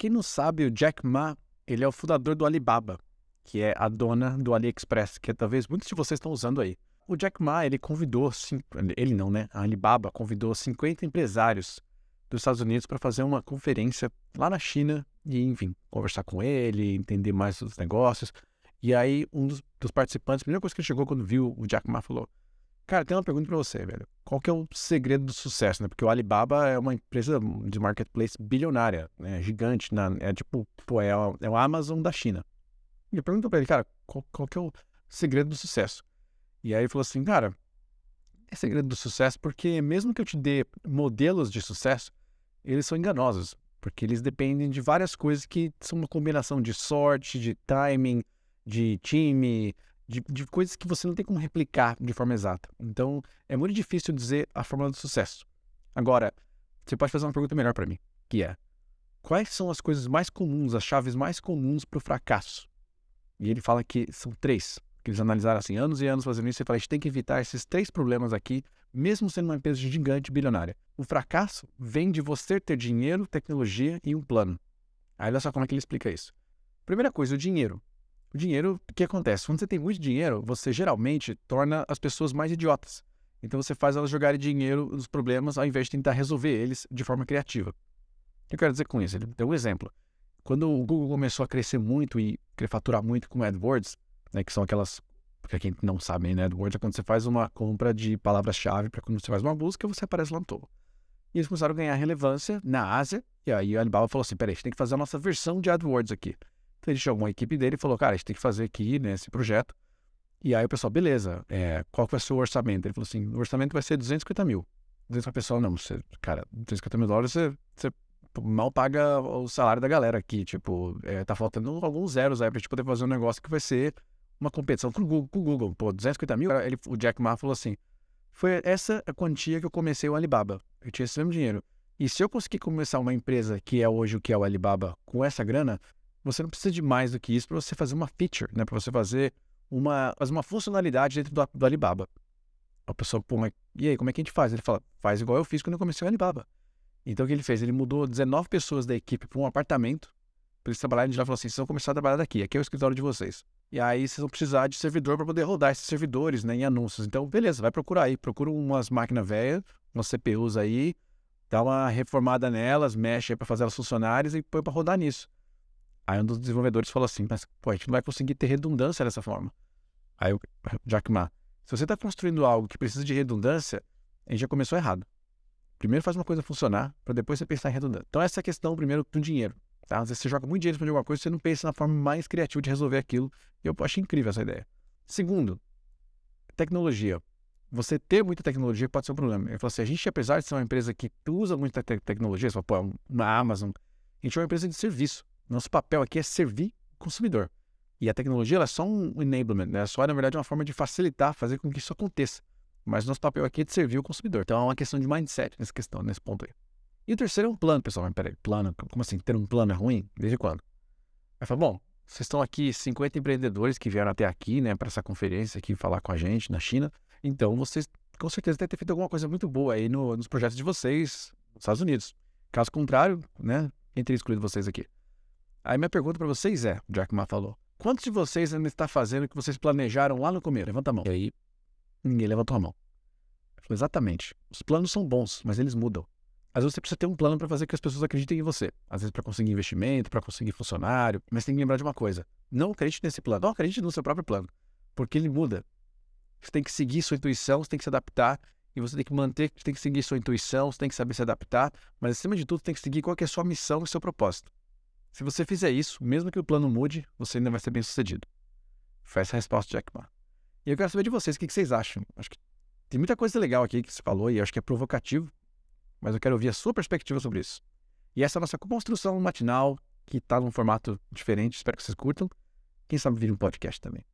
quem não sabe, o Jack Ma, ele é o fundador do Alibaba, que é a dona do AliExpress, que talvez muitos de vocês estão usando aí. O Jack Ma, ele convidou, ele não, né? A Alibaba convidou 50 empresários dos Estados Unidos para fazer uma conferência lá na China e, enfim, conversar com ele, entender mais dos negócios. E aí, um dos, dos participantes, a primeira coisa que chegou quando viu o Jack Ma falou: Cara, tem uma pergunta para você, velho. Qual que é o segredo do sucesso, né? Porque o Alibaba é uma empresa de marketplace bilionária, né? Gigante, né? é tipo, pô, é, o, é Amazon da China. E eu pergunto para ele, cara, qual, qual que é o segredo do sucesso? E aí ele falou assim, cara, é segredo do sucesso porque mesmo que eu te dê modelos de sucesso, eles são enganosos, porque eles dependem de várias coisas que são uma combinação de sorte, de timing, de time, de, de coisas que você não tem como replicar de forma exata. Então, é muito difícil dizer a fórmula do sucesso. Agora, você pode fazer uma pergunta melhor para mim, que é: quais são as coisas mais comuns, as chaves mais comuns para o fracasso? E ele fala que são três que eles analisaram assim, anos e anos fazendo isso, e falaram, a gente tem que evitar esses três problemas aqui, mesmo sendo uma empresa gigante bilionária. O fracasso vem de você ter dinheiro, tecnologia e um plano. Aí olha só como é que ele explica isso. Primeira coisa, o dinheiro. O dinheiro, o que acontece? Quando você tem muito dinheiro, você geralmente torna as pessoas mais idiotas. Então você faz elas jogarem dinheiro nos problemas ao invés de tentar resolver eles de forma criativa. O que eu quero dizer com isso? Ele deu um exemplo. Quando o Google começou a crescer muito e faturar muito com AdWords, né, que são aquelas, para quem não sabe, né, AdWords é quando você faz uma compra de palavras-chave para quando você faz uma busca, você aparece lá no topo. E eles começaram a ganhar relevância na Ásia, e aí a Alibaba falou assim, peraí, a gente tem que fazer a nossa versão de AdWords aqui. Então ele chamou a equipe dele e falou, cara, a gente tem que fazer aqui, né, esse projeto. E aí o pessoal, beleza, é, qual vai ser o orçamento? Ele falou assim, o orçamento vai ser 250 mil. 250 pessoal, não, você, cara, 250 mil dólares, você, você mal paga o salário da galera aqui, tipo, é, tá faltando alguns zeros aí pra gente poder fazer um negócio que vai ser uma competição com o Google, com o Google pô, 250 mil, ele, o Jack Ma falou assim, foi essa a quantia que eu comecei o Alibaba, eu tinha esse mesmo dinheiro. E se eu conseguir começar uma empresa que é hoje o que é o Alibaba com essa grana, você não precisa de mais do que isso para você fazer uma feature, né? Para você fazer uma, fazer uma funcionalidade dentro do, do Alibaba. A pessoa, pô, mas e aí, como é que a gente faz? Ele fala, faz igual eu fiz quando eu comecei o Alibaba. Então o que ele fez? Ele mudou 19 pessoas da equipe para um apartamento para eles trabalharem de lá. Falou assim: vocês vão começar a trabalhar daqui, aqui é o escritório de vocês. E aí vocês vão precisar de servidor para poder rodar esses servidores né, em anúncios. Então, beleza, vai procurar aí. Procura umas máquinas velhas, umas CPUs aí, dá uma reformada nelas, mexe aí para fazer elas funcionárias e põe para rodar nisso. Aí um dos desenvolvedores falou assim, mas pô, a gente não vai conseguir ter redundância dessa forma. Aí o Jack Ma, se você está construindo algo que precisa de redundância, a gente já começou errado. Primeiro faz uma coisa funcionar, para depois você pensar em redundância. Então essa é a questão primeiro do dinheiro. Tá? Às vezes você joga muito dinheiro para alguma coisa, você não pensa na forma mais criativa de resolver aquilo. E eu acho incrível essa ideia. Segundo, tecnologia. Você ter muita tecnologia pode ser um problema. Ele falou assim: a gente, apesar de ser uma empresa que usa muita te tecnologia, você fala, pô, é uma Amazon, a gente é uma empresa de serviço. Nosso papel aqui é servir o consumidor. E a tecnologia é só um enablement, né? É só, na verdade, uma forma de facilitar, fazer com que isso aconteça. Mas nosso papel aqui é de servir o consumidor. Então é uma questão de mindset nessa questão, nesse ponto aí. E o terceiro é um plano, pessoal. Mas peraí, plano? Como assim? Ter um plano é ruim? Desde quando? Aí fala, bom, vocês estão aqui 50 empreendedores que vieram até aqui, né, para essa conferência aqui falar com a gente na China. Então vocês com certeza devem ter feito alguma coisa muito boa aí no, nos projetos de vocês nos Estados Unidos. Caso contrário, né, teria excluído vocês aqui? Aí minha pergunta para vocês é, o Jack Ma falou, quantos de vocês ainda está fazendo o que vocês planejaram lá no começo? Levanta a mão. E aí, ninguém levantou a mão. Falei, exatamente. Os planos são bons, mas eles mudam. Às vezes você precisa ter um plano para fazer que as pessoas acreditem em você. Às vezes para conseguir investimento, para conseguir funcionário. Mas tem que lembrar de uma coisa: não acredite nesse plano, não acredite no seu próprio plano, porque ele muda. Você tem que seguir sua intuição, você tem que se adaptar e você tem que manter, você tem que seguir sua intuição, você tem que saber se adaptar, mas acima de tudo tem que seguir qual é a sua missão e seu propósito. Se você fizer isso, mesmo que o plano mude, você ainda vai ser bem sucedido. Foi essa a resposta de Jack Ma. E eu quero saber de vocês, o que vocês acham? Acho que tem muita coisa legal aqui que você falou e acho que é provocativo, mas eu quero ouvir a sua perspectiva sobre isso. E essa é a nossa construção matinal, que está num formato diferente, espero que vocês curtam. Quem sabe vir um podcast também.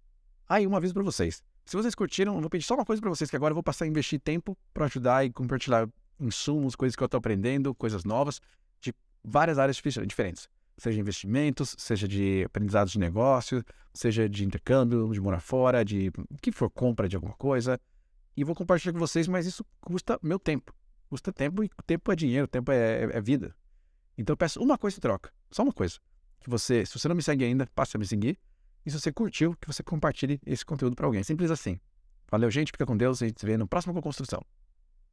Ah, e um aviso para vocês. Se vocês curtiram, eu vou pedir só uma coisa para vocês, que agora eu vou passar a investir tempo para ajudar e compartilhar insumos, coisas que eu estou aprendendo, coisas novas, de várias áreas diferentes. Seja investimentos, seja de aprendizados de negócio, seja de intercâmbio, de morar fora, de que for compra de alguma coisa. E vou compartilhar com vocês, mas isso custa meu tempo custa tempo e tempo é dinheiro, tempo é, é, é vida. Então eu peço uma coisa em troca. Só uma coisa. Que você, se você não me segue ainda, passe a me seguir. E se você curtiu, que você compartilhe esse conteúdo para alguém. Simples assim. Valeu, gente. Fica com Deus a gente se vê no próximo Com Construção.